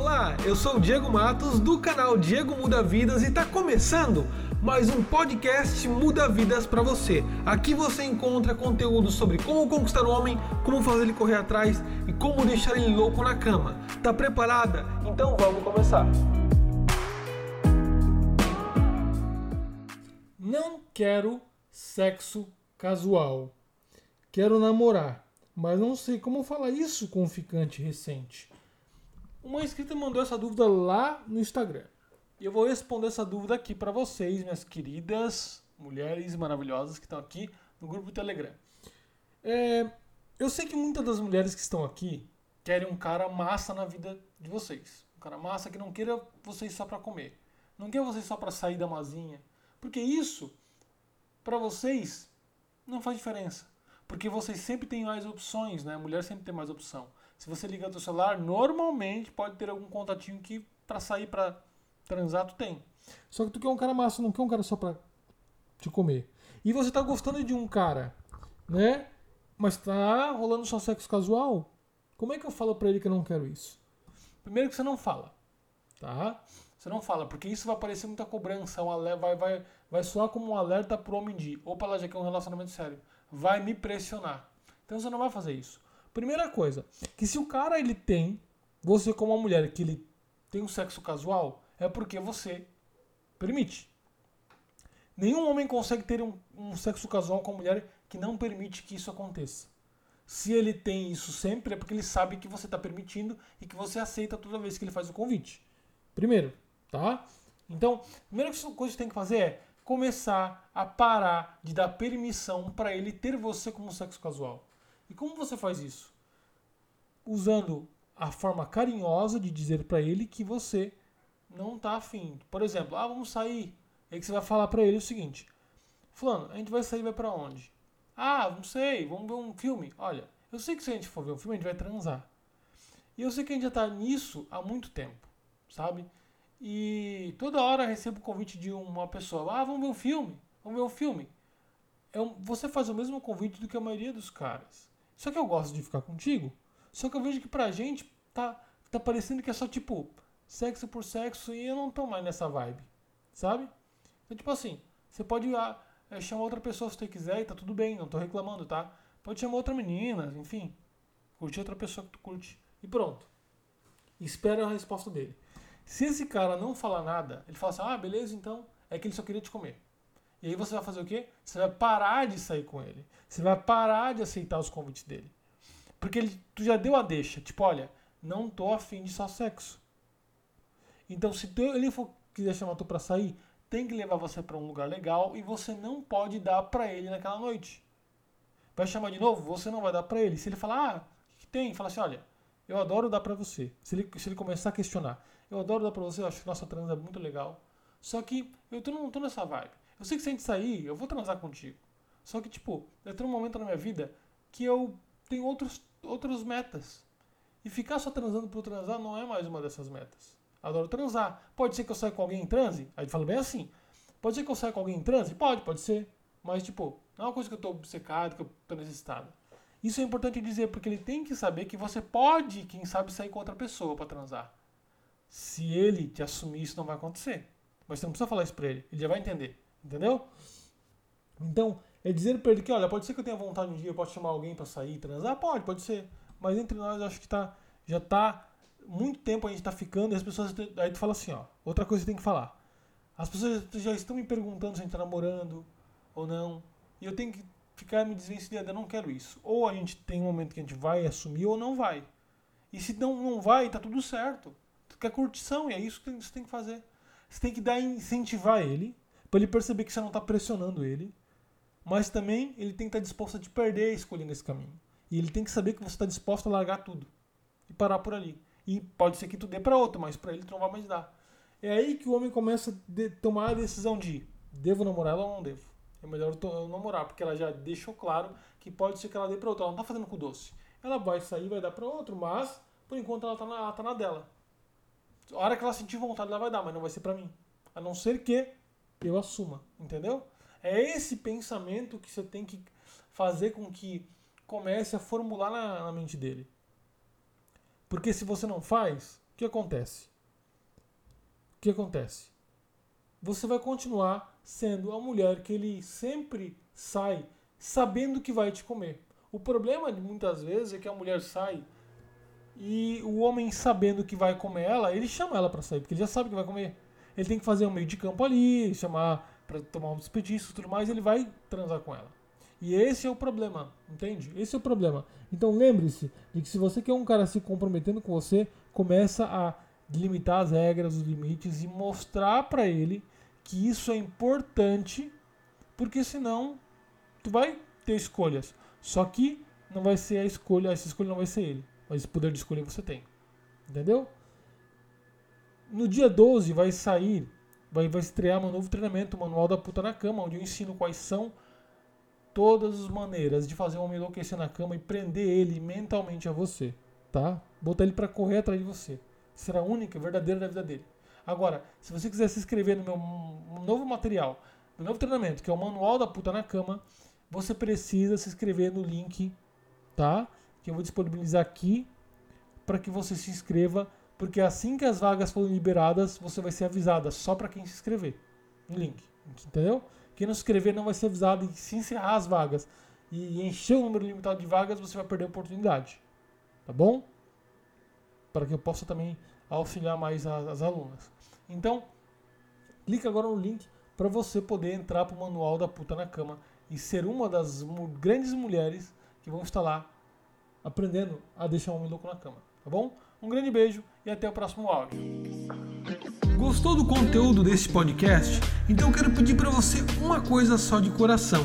Olá, eu sou o Diego Matos do canal Diego Muda Vidas e está começando mais um podcast Muda Vidas para você. Aqui você encontra conteúdo sobre como conquistar o homem, como fazer ele correr atrás e como deixar ele louco na cama. Tá preparada? Então vamos começar. Não quero sexo casual. Quero namorar, mas não sei como falar isso com um ficante recente. Uma inscrita mandou essa dúvida lá no Instagram. E eu vou responder essa dúvida aqui para vocês, minhas queridas mulheres maravilhosas que estão aqui no grupo do Telegram. É, eu sei que muitas das mulheres que estão aqui querem um cara massa na vida de vocês. Um cara massa que não queira vocês só para comer. Não quer vocês só para sair da mazinha. Porque isso, para vocês, não faz diferença. Porque vocês sempre têm mais opções, né? A mulher sempre tem mais opção. Se você ligar o seu celular, normalmente pode ter algum contatinho que para sair para transar tu tem. Só que tu quer um cara massa, não quer um cara só pra te comer. E você tá gostando de um cara, né? Mas tá rolando só sexo casual? Como é que eu falo pra ele que eu não quero isso? Primeiro que você não fala, tá? Você não fala, porque isso vai parecer muita cobrança, um alerta, vai, vai, vai soar como um alerta pro homem de, opa, ela já quer um relacionamento sério. Vai me pressionar. Então você não vai fazer isso. Primeira coisa, que se o cara ele tem, você como uma mulher que ele tem um sexo casual, é porque você permite. Nenhum homem consegue ter um, um sexo casual com a mulher que não permite que isso aconteça. Se ele tem isso sempre, é porque ele sabe que você está permitindo e que você aceita toda vez que ele faz o convite. Primeiro, tá? Então, a primeira coisa que você tem que fazer é começar a parar de dar permissão para ele ter você como sexo casual. E como você faz isso? Usando a forma carinhosa de dizer para ele que você não tá afim. Por exemplo, ah, vamos sair. Aí que você vai falar para ele o seguinte: Fulano, a gente vai sair, vai para onde? Ah, não sei, vamos ver um filme. Olha, eu sei que se a gente for ver um filme, a gente vai transar. E eu sei que a gente já tá nisso há muito tempo, sabe? E toda hora recebo o convite de uma pessoa: Ah, vamos ver um filme, vamos ver um filme. Um, você faz o mesmo convite do que a maioria dos caras. Só que eu gosto de ficar contigo. Só que eu vejo que pra gente tá, tá parecendo que é só tipo sexo por sexo e eu não tô mais nessa vibe. Sabe? Então, tipo assim, você pode ah, é, chamar outra pessoa se você quiser e tá tudo bem, não tô reclamando, tá? Pode chamar outra menina, enfim. Curtir outra pessoa que tu curte. E pronto. Espera a resposta dele. Se esse cara não falar nada, ele fala assim: ah, beleza, então é que ele só queria te comer. E aí você vai fazer o quê? Você vai parar de sair com ele. Você vai parar de aceitar os convites dele. Porque ele, tu já deu a deixa. Tipo, olha, não tô afim de só sexo. Então, se tu, ele for, quiser chamar tu pra sair, tem que levar você para um lugar legal e você não pode dar para ele naquela noite. Vai chamar de novo? Você não vai dar para ele. Se ele falar, ah, que tem? Fala assim, olha, eu adoro dar para você. Se ele, se ele começar a questionar, eu adoro dar para você, eu acho que nossa transa é muito legal. Só que eu tô, não tô nessa vibe. Eu sei que se a gente sair, eu vou transar contigo. Só que, tipo, eu tenho um momento na minha vida que eu tenho outros, outras metas. E ficar só transando por transar não é mais uma dessas metas. Adoro transar. Pode ser que eu saia com alguém em transe? Aí fala bem assim. Pode ser que eu saia com alguém em transe? Pode, pode ser. Mas, tipo, não é uma coisa que eu tô obcecado, que eu tô necessitado. Isso é importante dizer, porque ele tem que saber que você pode, quem sabe, sair com outra pessoa para transar. Se ele te assumir, isso não vai acontecer. Mas você não precisa falar isso pra ele. Ele já vai entender. Entendeu? Então, é dizer para ele que, olha, pode ser que eu tenha vontade um dia, eu posso chamar alguém para sair, transar? Pode, pode ser. Mas entre nós, acho que tá, já tá muito tempo a gente tá ficando e as pessoas. Aí tu fala assim, ó. Outra coisa que tem que falar. As pessoas já estão me perguntando se a gente tá namorando ou não. E eu tenho que ficar me desvencilhando. Eu não quero isso. Ou a gente tem um momento que a gente vai assumir ou não vai. E se não, não vai, tá tudo certo. Tu quer curtição e é isso que você tem que fazer. Você tem que dar incentivar ele para ele perceber que você não está pressionando ele, mas também ele tem que estar tá disposto a te perder escolhendo esse caminho. E ele tem que saber que você está disposto a largar tudo e parar por ali. E pode ser que tu dê para outro, mas para ele tu não vai mais dar. É aí que o homem começa a tomar a decisão de devo namorar ela ou não devo. É melhor eu namorar, porque ela já deixou claro que pode ser que ela dê para outro. Ela não tá fazendo com doce. Ela vai sair, vai dar para outro, mas por enquanto ela tá, na, ela tá na dela. A hora que ela sentir vontade, ela vai dar, mas não vai ser para mim. A não ser que eu assuma, entendeu? É esse pensamento que você tem que fazer com que comece a formular na, na mente dele. Porque se você não faz, o que acontece? O que acontece? Você vai continuar sendo a mulher que ele sempre sai sabendo que vai te comer. O problema de muitas vezes é que a mulher sai e o homem sabendo que vai comer ela, ele chama ela para sair, porque ele já sabe que vai comer. Ele tem que fazer um meio de campo ali, chamar para tomar desperdício e tudo mais, ele vai transar com ela. E esse é o problema, entende? Esse é o problema. Então lembre-se de que se você quer um cara se comprometendo com você, começa a limitar as regras, os limites e mostrar para ele que isso é importante, porque senão tu vai ter escolhas. Só que não vai ser a escolha, essa escolha não vai ser ele, mas poder de escolha você tem. Entendeu? No dia 12 vai sair, vai, vai estrear um novo treinamento, o Manual da Puta na Cama, onde eu ensino quais são todas as maneiras de fazer um homem enlouquecer na cama e prender ele mentalmente a você, tá? Botar ele para correr atrás de você. Será a única, verdadeira da vida dele. Agora, se você quiser se inscrever no meu novo material, no novo treinamento, que é o Manual da Puta na Cama, você precisa se inscrever no link, tá? Que eu vou disponibilizar aqui para que você se inscreva, porque assim que as vagas forem liberadas, você vai ser avisada só para quem se inscrever no link, entendeu? Quem não se inscrever não vai ser avisado e se encerrar as vagas e encher o número limitado de vagas, você vai perder a oportunidade, tá bom? Para que eu possa também auxiliar mais as, as alunas. Então, clica agora no link para você poder entrar para o manual da puta na cama e ser uma das grandes mulheres que vão estar lá aprendendo a deixar um homem louco na cama, tá bom? Um grande beijo e até o próximo áudio. Gostou do conteúdo desse podcast? Então eu quero pedir para você uma coisa só de coração